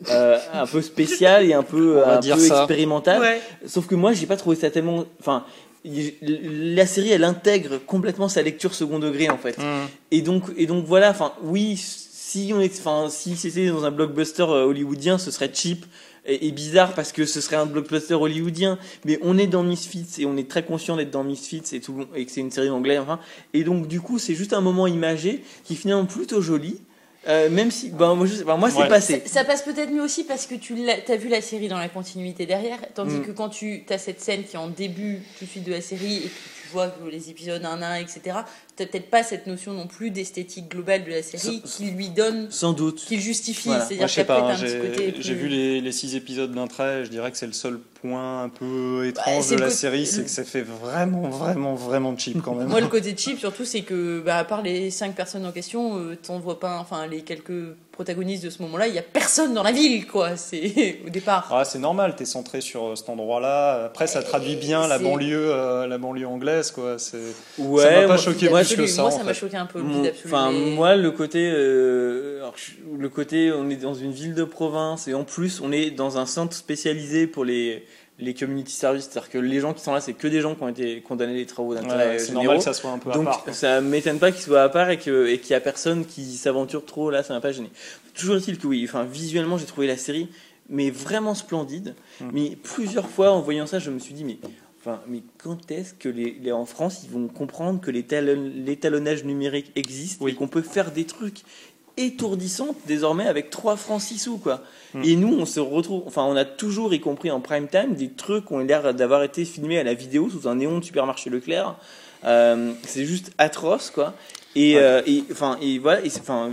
euh, un peu spécial et un peu, un peu expérimental. Sauf que moi, j'ai pas trouvé ça tellement. Enfin, la série, elle intègre complètement sa lecture second degré en fait. Mm. Et donc, et donc voilà. Enfin, oui, si on est, enfin, si c'était dans un blockbuster euh, hollywoodien, ce serait cheap est, bizarre parce que ce serait un blockbuster hollywoodien, mais on est dans Misfits et on est très conscient d'être dans Misfits et, tout, et que c'est une série anglaise, enfin. Et donc, du coup, c'est juste un moment imagé qui est finalement plutôt joli. Euh, même si, ben, moi, je moi c'est passé. Ça, passe peut-être mieux aussi parce que tu as, vu la série dans la continuité derrière, tandis mm. que quand tu as cette scène qui est en début tout de suite de la série et que tu vois les épisodes 1-1, etc., tu peut-être pas cette notion non plus d'esthétique globale de la série qui lui donne. Sans doute. Qui le justifie. C'est-à-dire un petit côté. J'ai vu les, les, six épisodes d'un trait, je dirais que c'est le seul point un peu étrange bah, de la série, c'est que ça fait vraiment, vraiment, vraiment cheap quand même. Moi, le côté cheap, surtout, c'est que, bah, à part les cinq personnes en question, euh, t'en vois pas, enfin, les quelques protagonistes de ce moment-là, il y a personne dans la ville, quoi. C'est *laughs* au départ. Ah, c'est normal, t'es centré sur euh, cet endroit-là. Après, ça traduit bien la banlieue, euh, la banlieue anglaise, quoi. Ouais, ça m'a pas choqué plus que ça. Moi, ça m'a choqué un peu. Enfin, moi, le côté, le côté, on est dans une ville de province et en plus, on est dans un centre spécialisé pour les les community services, c'est-à-dire que les gens qui sont là, c'est que des gens qui ont été condamnés des travaux d'intérêt C'est normal que ça soit un peu Donc, à part. Donc ça m'étonne pas qu'ils soient à part et qu'il et y a personne qui s'aventure trop là, ça m'a pas gêné. Toujours est-il que oui, enfin visuellement j'ai trouvé la série mais vraiment splendide. Hmm. Mais plusieurs fois en voyant ça, je me suis dit mais Enfin, mais quand est-ce que les, en France ils vont comprendre que l'étalonnage numérique existe et qu'on peut faire des trucs étourdissante désormais avec 3 francs 6 sous quoi. Hmm. Et nous on se retrouve enfin on a toujours y compris en prime time des trucs qui ont l'air d'avoir été filmés à la vidéo sous un néon de supermarché Leclerc. Euh, c'est juste atroce quoi. Et, euh, et enfin et voilà et enfin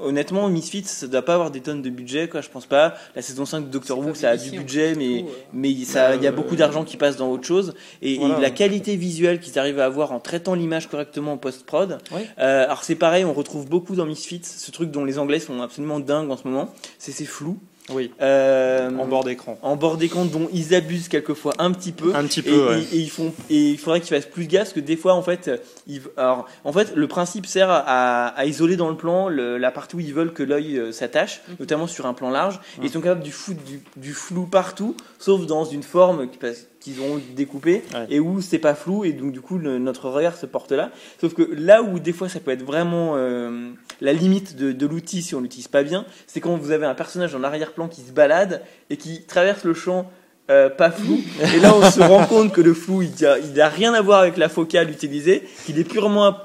honnêtement, Misfits, ça doit pas avoir des tonnes de budget, quoi. Je pense pas. La saison 5 de Doctor Who, ça a du budget, mais, mais ça, il y a beaucoup d'argent qui passe dans autre chose. Et, la qualité visuelle qu'ils arrivent à avoir en traitant l'image correctement en post-prod. Euh, alors c'est pareil, on retrouve beaucoup dans Misfits ce truc dont les Anglais sont absolument dingues en ce moment. C'est ces flous. Oui. Euh, en bord d'écran. En bord d'écran, dont ils abusent quelquefois un petit peu. Un petit peu. Et, ils font. Et il faudrait qu'ils fassent plus gaffe parce que des fois, en fait, ils, alors, en fait, le principe sert à, à isoler dans le plan la partie où ils veulent que l'œil euh, s'attache, mhm. notamment sur un plan large. Et ils sont capables du, foutre du, du, flou partout, sauf dans une forme qui passe qu'ils ont découpé et où c'est pas flou et donc du coup notre regard se porte là. Sauf que là où des fois ça peut être vraiment euh, la limite de, l'outil si on l'utilise pas bien, c'est quand vous avez un personnage en arrière-plan qui se balade et qui traverse le champ euh, pas flou. *laughs* Et là, on se rend compte que le flou, il n'a il a rien à voir avec la focale utilisée, qu'il est purement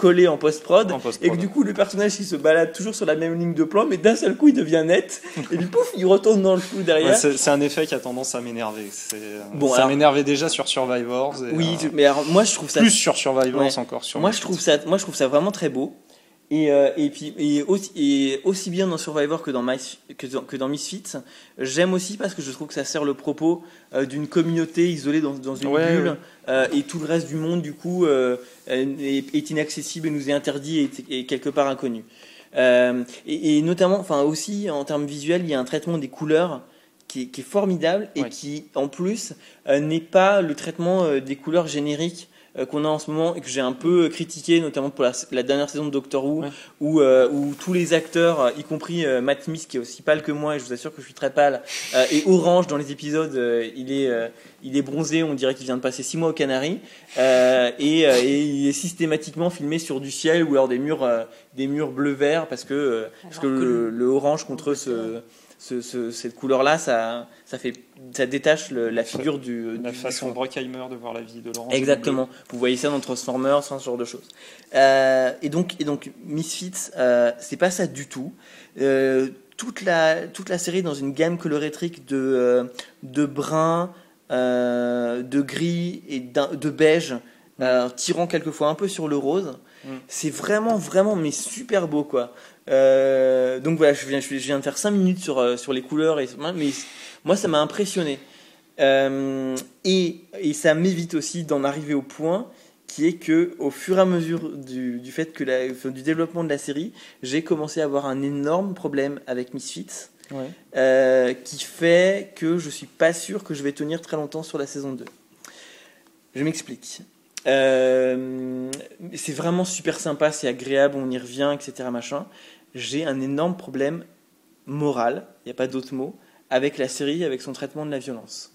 collé en post-prod, et que du coup le personnage il se balade toujours sur la même ligne de plan, mais d'un seul coup il devient net, et du pouf il retourne dans le flou derrière. c'est un effet qui a tendance à m'énerver. Bon, ça m'énervait déjà sur Survivors. oui, euh, mais alors, moi je trouve ça plus sur Survivors encore. Sur moi je trouve ça, moi je trouve ça vraiment très beau. Et, euh, et puis et aussi, et aussi bien dans Survivor que dans, que dans, que dans Misfits, j'aime aussi parce que je trouve que ça sert le propos euh, d'une communauté isolée dans, dans une bulle euh, et tout le reste du monde du coup est, est, inaccessible et nous est interdit et est quelque part inconnu. Et, notamment, enfin aussi en termes visuels, il y a un traitement des couleurs qui est, qui est formidable et qui en plus n'est pas le traitement des couleurs génériques qu'on a en ce moment et que j'ai un peu critiqué, notamment pour la, dernière saison de Doctor Who, où, euh, où, tous les acteurs, euh, y compris Matt Smith, qui est aussi pâle que moi, et je vous assure que je suis très pâle, et orange dans les épisodes, il, est, il est bronzé, on dirait qu'il vient de passer six mois aux Canaries, et, et, il est systématiquement filmé sur du ciel ou alors des murs, des murs bleu-vert, parce que, parce que le, le, orange contre ce ce, cette couleur-là, ça, ça, fait, ça détache la figure du. La façon Brockheimer de voir la vie de Laurent. Exactement. Vous voyez ça dans Transformers, ce genre de choses. Euh, et, donc, et donc, Misfits, euh, c'est pas ça du tout. Euh, toute, la, toute la série dans une gamme colorétrique de, euh, de brun, de gris et de beige, tirant quelquefois un peu sur le rose. Mm. C'est vraiment, vraiment, mais super beau, quoi. Euh, donc voilà, je viens, je viens de faire 5 minutes sur, euh, sur les couleurs, et, mais moi ça m'a impressionné. Euh, et, et, ça m'évite aussi d'en arriver au point qui est que au fur et à mesure du, du fait que la, du développement de la série, j'ai commencé à avoir un énorme problème avec Misfits. Ouais. qui fait que je suis pas sûr que je vais tenir très longtemps sur la saison 2. Je m'explique. Euh, c'est vraiment super sympa, c'est agréable, on y revient, etc. Machin j'ai un énorme problème moral, il n'y a pas d'autre mot, avec la série, avec son traitement de la violence.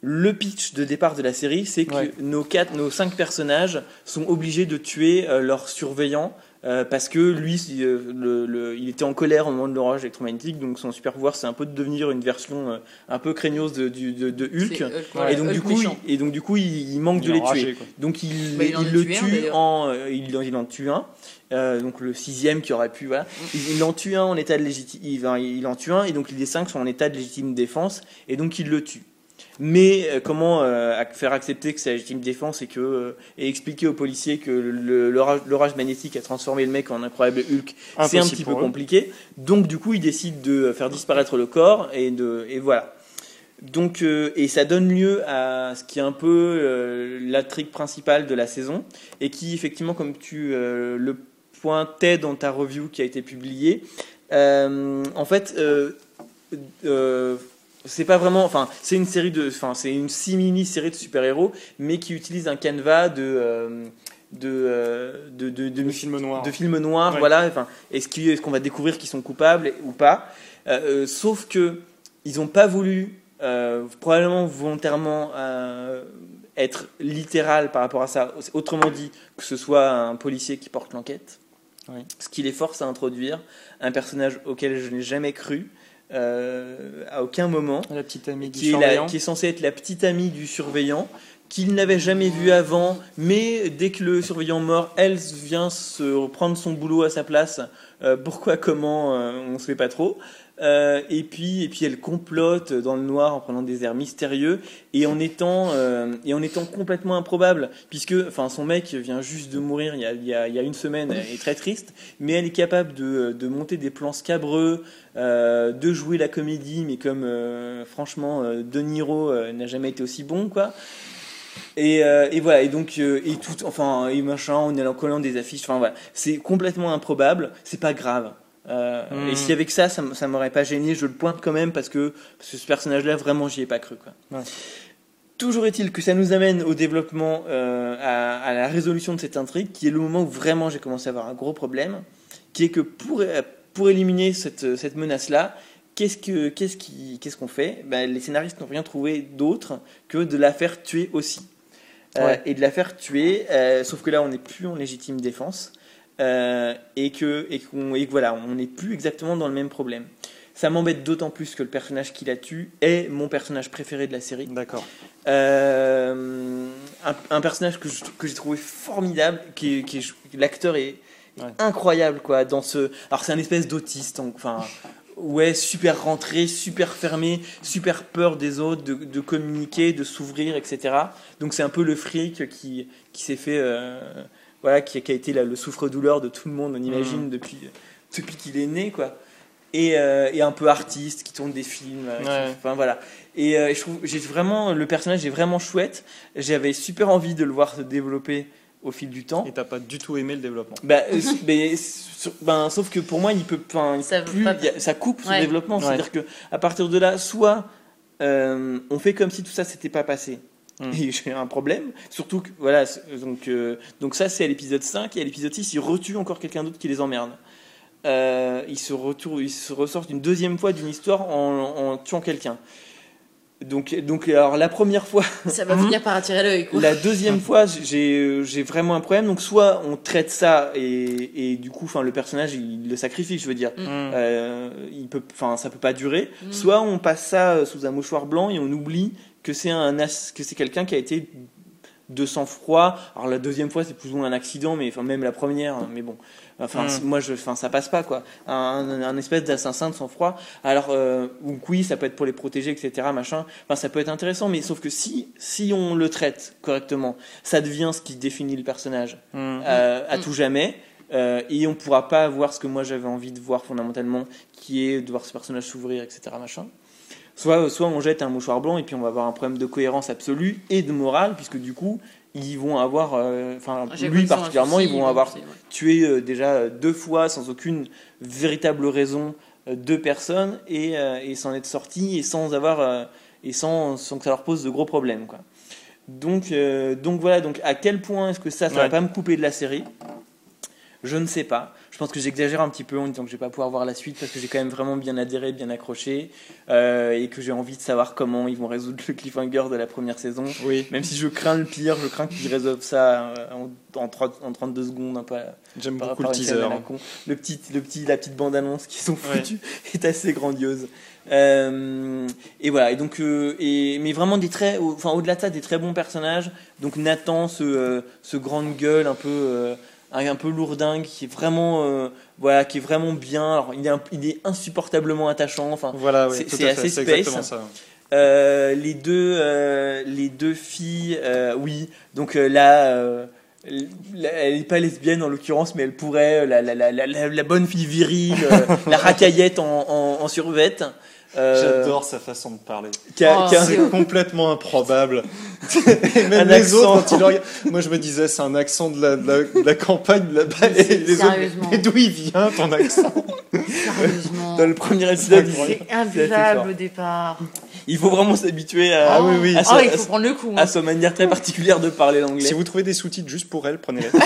Le pitch de départ de la série, c'est que nos, quatre, nos cinq personnages sont obligés de tuer euh, leurs surveillants euh, parce que lui, euh, il était en colère au moment de l'orage électromagnétique, donc son super pouvoir, c'est un peu de devenir une version un peu craignos de, de, Hulk. et, donc, du coup, il, et donc du coup, il, manque de les tuer. Donc il, bah, le tue en, il, il en tue un. Euh, donc le sixième qui aurait pu, voilà. Il, en tue un en état de légitime, il, en tue un et donc les cinq sont en état de légitime défense et donc il le tue. Mais euh, comment euh, faire accepter que c'est la légitime défense et que et expliquer aux policiers que l'orage magnétique a transformé le mec en incroyable Hulk, c'est un petit peu compliqué. Donc du coup, il décide de faire disparaître le corps et de et voilà. Donc, et ça donne lieu à ce qui est un peu la trick principale de la saison, et qui, effectivement, comme tu le pointais dans ta review qui a été publiée. Euh, en fait, euh, euh, c'est pas vraiment, enfin, c'est une série de, enfin, c'est une simili série de super-héros, mais qui utilise un canevas de de, de, de, de, films noirs. De films noirs, voilà. Enfin, est-ce qu'on va découvrir qu'ils sont coupables ou pas? Sauf que ils n'ont pas voulu, probablement volontairement, être littéral par rapport à ça. Autrement dit, que ce soit un policier qui porte l'enquête, ce qui les force à introduire un personnage auquel je n'ai jamais cru. Euh, à aucun moment. La petite amie du qui surveillant. Est qui est censée être la petite amie du surveillant, qu'il n'avait jamais vu avant, mais dès que le surveillant mort, elle vient se prendre son boulot à sa place. Euh, pourquoi, comment, euh, on ne sait pas trop. Euh, et puis et puis elle complote dans le noir en prenant des airs mystérieux et en étant euh, et en étant complètement improbable puisque enfin son mec vient juste de mourir il y a, il y a, une semaine elle est très triste mais elle est capable de, de monter des plans scabreux euh, de jouer la comédie mais comme franchement De Niro n'a jamais été aussi bon quoi et, et, voilà, et donc, et tout, enfin, et machin, on est en collant des affiches, enfin voilà, c'est complètement improbable, c'est pas grave. Euh, et hmm. si avec ça, ça, ça m'aurait pas gêné, je le pointe quand même parce que, ce personnage-là, vraiment, j'y ai pas cru. Quoi. Toujours est-il que ça nous amène au développement, euh, à, la résolution de cette intrigue, qui est le moment où vraiment j'ai commencé à avoir un gros problème, qui est que pour, pour éliminer cette, cette menace-là, qu'est-ce que qu'est-ce qui qu'est-ce qu'on fait? Ben, Les scénaristes n'ont rien trouvé d'autre que de la faire tuer aussi. Euh, et de la faire tuer, sauf que là on n'est plus en légitime défense. Euh, et que et qu'on et voilà, on n'est plus exactement dans le même problème. Ça m'embête d'autant plus que le personnage qui la tue est mon personnage préféré de la série. D'accord. Euh, un, personnage que, que j'ai trouvé formidable, qui, qui l'acteur est, incroyable quoi. Dans ce, alors c'est un espèce d'autiste, enfin ouais, super rentré, super fermé, super peur des autres, de, de communiquer, de s'ouvrir, etc. Donc c'est un peu le fric qui, qui s'est fait euh, voilà, qui, qui a été là, le souffre-douleur de tout le monde, on imagine, depuis, depuis qu'il est né, quoi. Et, euh, et un peu artiste, qui tourne des films. euh, qui- enfin, voilà. Et euh, je trouve, j'ai vraiment, le personnage est vraiment chouette. J'avais super envie de le voir se développer au fil du temps. Et t'as pas du tout aimé le développement. Bah, euh, *laughs* mais, ben, sauf que pour moi, il peut, il Ça peut veut plus, pas- il y a- ça coupe son Ouais. développement. Ouais. C'est-à-dire que à partir de là, soit euh, on fait comme si tout ça s'était pas passé. Mm. *laughs* Et j'ai un problème. Surtout que, voilà, donc, euh, donc ça, c'est à l'épisode 5. Et à l'épisode 6, il retue encore quelqu'un d'autre qui les emmerde. Euh, il, se retourne, il se ressort une deuxième fois d'une histoire en, en tuant quelqu'un. Donc, donc, alors la première fois, *laughs* Ça va finir par attirer l'œil, la deuxième fois, j'ai j'ai vraiment un problème. Donc, soit on traite ça et, et du coup, enfin, le personnage, il le sacrifie, je veux dire. Mm. Euh, il peut, enfin, ça peut pas durer. Mm. Soit on passe ça euh, sous un mouchoir blanc et on oublie que c'est un as- que c'est quelqu'un qui a été de sang-froid. Alors la deuxième fois, c'est plus ou moins un accident, mais enfin même la première, hein, mais bon. Enfin, Mm. moi, je, enfin, ça passe pas quoi. Un, un espèce d'assassin de sang-froid. Alors, euh, oui, ça peut être pour les protéger, etc. Machin. Enfin, ça peut être intéressant, mais sauf que si, si on le traite correctement, ça devient ce qui définit le personnage Mm. euh, à Mm. tout jamais. Euh, et on pourra pas avoir ce que moi j'avais envie de voir fondamentalement, qui est de voir ce personnage s'ouvrir, etc. Machin. Soit, soit on jette un mouchoir blanc et puis on va avoir un problème de cohérence absolue et de morale, puisque du coup, ils vont avoir, euh, enfin, lui particulièrement, souci, ils vont avoir ouais. tué euh, déjà euh, deux fois sans aucune véritable raison euh, deux personnes et, euh, et s'en être sortis et sans avoir euh, et sans, sans que ça leur pose de gros problèmes quoi. Donc euh, donc voilà donc à quel point est-ce que ça ça va pas me couper de la série? Je ne sais pas. Je pense que j'exagère un petit peu en disant que je vais pas pouvoir voir la suite parce que j'ai quand même vraiment bien adhéré, bien accroché euh, et que j'ai envie de savoir comment ils vont résoudre le cliffhanger de la première saison. Oui, Même si je crains le pire, je crains qu'ils résolvent ça euh, en, en, 30 en 32 secondes, peu à- j'aime beaucoup le teaser. hein. Le petit, le petit, la petite bande annonce qu'ils ont Ouais. foutue *laughs* est assez grandiose. Euh, et voilà. Et donc, euh, et mais vraiment des très, au- enfin au-delà de ça, des très bons personnages. Donc Nathan, ce, euh, ce grande gueule un peu, un, un peu lourdingue, qui est vraiment, euh, voilà, qui est vraiment bien. Alors il est, un- il est insupportablement attachant. Enfin, Voilà, oui, C'est- assez space. exactement ça. euh, les deux, euh, les deux filles, euh, oui. Donc euh, là, elle n'est pas lesbienne en l'occurrence, mais elle pourrait, euh, la, la, la, la, la- la bonne fille virile, euh, *laughs* la racaillette en, en, en survette. euh, J'adore sa façon de parler. Oh, c'est- complètement improbable. *laughs* Et même Un les accent. autres, quand ils regardent- moi je me disais, c'est un accent de la, de la, de la campagne là-bas. Et les autres, Sérieusement. mais d'où il vient ton accent? Sérieusement. dans le premier épisode, C'est invivable au départ. Il faut vraiment s'habituer à, Ah oui, oui. à, Oh, sa- il à faut prendre le coup. à hein. sa manière très particulière de parler l'anglais. Si vous trouvez des sous-titres juste pour elle, prenez-les. *laughs*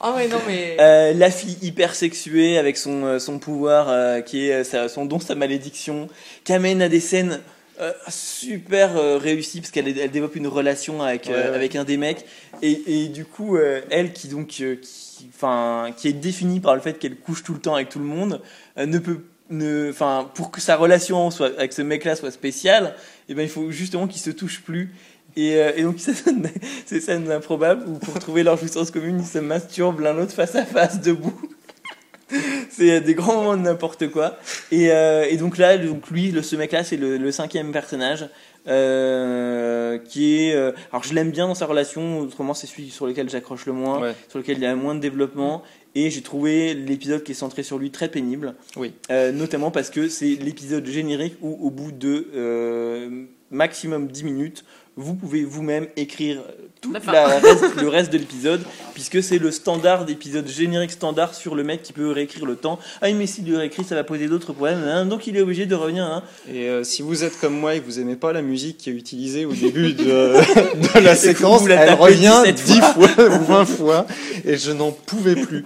Ah ouais, non, mais. Euh, la fille hyper sexuée avec son, euh, son pouvoir euh, qui est euh, sa- son don, sa malédiction, qui amène à des scènes euh, super euh, réussies parce qu'elle elle développe une relation avec, euh, Ouais, ouais. avec un des mecs et, et du coup euh, elle qui donc euh, qui, enfin, qui est définie par le fait qu'elle couche tout le temps avec tout le monde euh, ne peut ne, enfin, pour que sa relation soit, avec ce mec-là soit spéciale, et ben, il faut justement qu'ils se touchent plus. Et, euh, et donc, *laughs* ça donne ces scènes improbables où, pour trouver leur jouissance commune, ils se masturbent l'un l'autre face à face, debout. *laughs* c'est des grands moments de n'importe quoi. Et, euh, et donc là, donc lui, le, ce mec-là, c'est le, le cinquième personnage. Euh, qui est euh, alors je l'aime bien dans sa relation autrement c'est celui sur lequel j'accroche le moins Ouais. sur lequel il y a moins de développement et j'ai trouvé l'épisode qui est centré sur lui très pénible Oui. Euh, notamment parce que c'est l'épisode générique où au bout de euh, maximum 10 minutes vous pouvez vous-même écrire tout reste- le reste de l'épisode puisque c'est le standard d'épisode générique standard sur le mec qui peut réécrire le temps ah mais s'il le réécrit ça va poser d'autres problèmes hein, donc il est obligé de revenir hein. Et euh, si vous êtes comme moi et que vous aimez pas la musique qui est utilisée au début de, *laughs* de la séquence, vous la elle revient 17 10 fois ou 20 fois et je n'en pouvais plus.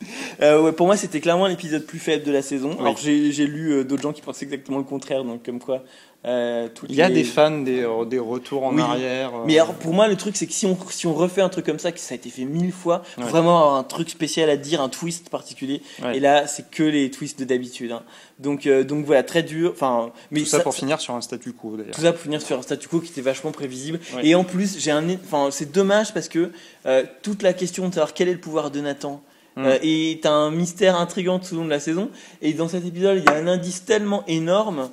*laughs* Euh, ouais, pour moi, c'était clairement l'épisode plus faible de la saison. Oui. Alors, j'ai lu euh, d'autres gens qui pensaient exactement le contraire, donc comme quoi. euh, Il y a les- des fans des, des retours en Oui. arrière. Mais alors, pour moi, le truc, c'est que si on, si on refait un truc comme ça, que ça a été fait mille fois, faut vraiment avoir un truc spécial à dire, un twist particulier. Ouais. Et là, c'est que les twists de d'habitude. hein. Donc, donc voilà, très dur. Enfin, mais tout ça, pour finir sur un statu quo d'ailleurs. tout ça pour finir sur un statu quo qui était vachement prévisible. Et en plus, j'ai un, enfin, c'est dommage parce que toute la question de savoir quel est le pouvoir de Nathan Mm. euh, est un mystère intrigant tout au long de la saison. Et dans cet épisode, il y a un indice tellement énorme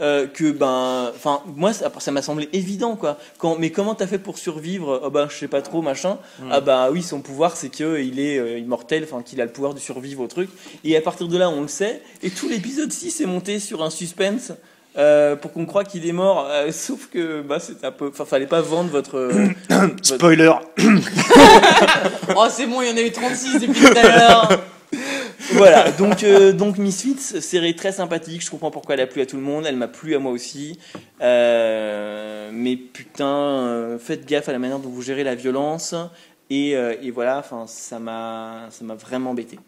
euh, que ben, enfin moi ça ça m'a semblé évident quoi. Quand, mais comment t'as fait pour survivre? Oh ben je sais pas trop machin. Ah bah oui son pouvoir c'est que il est euh, immortel, enfin qu'il a le pouvoir de survivre au truc. Et à partir de là on le sait. Et tout l'épisode 6 est monté sur un suspense. Euh, pour qu'on croit qu'il est mort, Euh, sauf que bah c'est un peu, enfin fallait pas vendre votre, euh, *coughs* votre- Spoiler. *coughs* Oh, c'est bon, il y en a eu 36 depuis tout à l'heure. *coughs* voilà, donc, euh, donc Misfits, série très sympathique. Je comprends pourquoi elle a plu à tout le monde. Elle m'a plu à moi aussi. Euh, mais putain, euh, faites gaffe à la manière dont vous gérez la violence. Et, euh, et voilà, enfin, ça m'a, ça m'a vraiment embêté.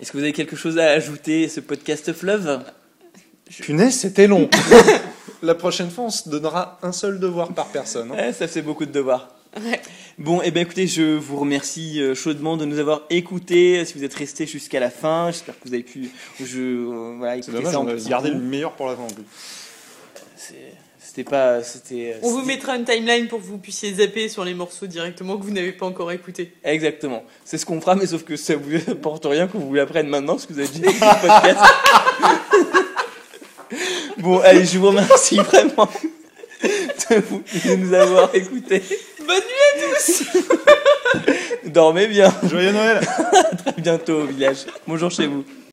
Est-ce que vous avez quelque chose à ajouter à ce podcast fleuve Punaise, c'était long. *laughs* La prochaine fois, on se donnera un seul devoir par personne. hein. Ouais, Ça fait beaucoup de devoirs. Ouais. Bon, et ben écoutez, je vous remercie euh, chaudement de nous avoir écoutés. Si vous êtes restés jusqu'à la fin, j'espère que vous avez pu, je, euh, voilà, écouter dommage, ça en on gardé le meilleur pour la fin en plus. C'est- C'était pas, c'était. On vous mettra une timeline pour que vous puissiez zapper sur les morceaux directement que vous n'avez pas encore écoutés. Exactement. C'est ce qu'on fera, mais sauf que ça vous *laughs* apporte rien que vous l'apprenne maintenant, parce que vous avez déjà écouté le podcast. *laughs* bon, allez, je vous remercie *laughs* vraiment de, vous- de nous avoir écoutés. Bonne nuit à tous Dormez bien. Joyeux Noël À bientôt au village. Bonjour chez vous.